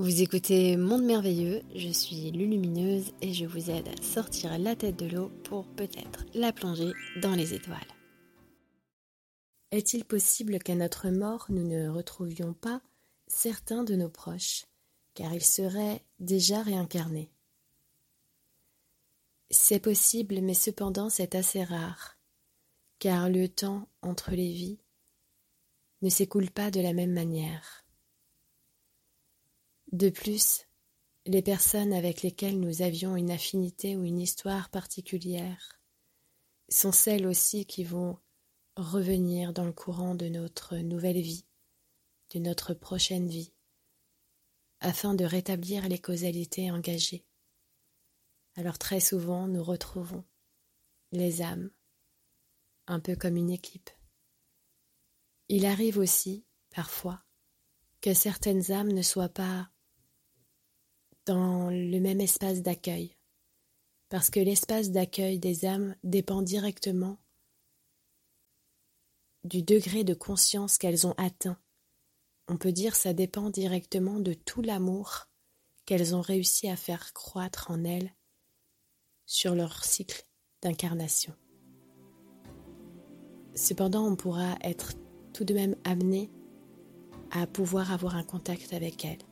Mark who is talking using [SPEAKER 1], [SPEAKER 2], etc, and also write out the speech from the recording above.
[SPEAKER 1] Vous écoutez Monde Merveilleux, je suis Lulumineuse et je vous aide à sortir la tête de l'eau pour peut-être la plonger dans les étoiles. Est-il possible qu'à notre mort nous ne retrouvions pas certains de nos proches, car ils seraient déjà réincarnés? C'est possible, mais cependant c'est assez rare, car le temps entre les vies ne s'écoule pas de la même manière. De plus, les personnes avec lesquelles nous avions une affinité ou une histoire particulière sont celles aussi qui vont revenir dans le courant de notre nouvelle vie, de notre prochaine vie, afin de rétablir les causalités engagées. Alors très souvent nous retrouvons les âmes, un peu comme une équipe. Il arrive aussi, parfois, que certaines âmes ne soient pas dans le même espace d'accueil, parce que l'espace d'accueil des âmes dépend directement du degré de conscience qu'elles ont atteint. On peut dire ça dépend directement de tout l'amour qu'elles ont réussi à faire croître en elles sur leur cycle d'incarnation. Cependant, on pourra être tout de même amené à pouvoir avoir un contact avec elles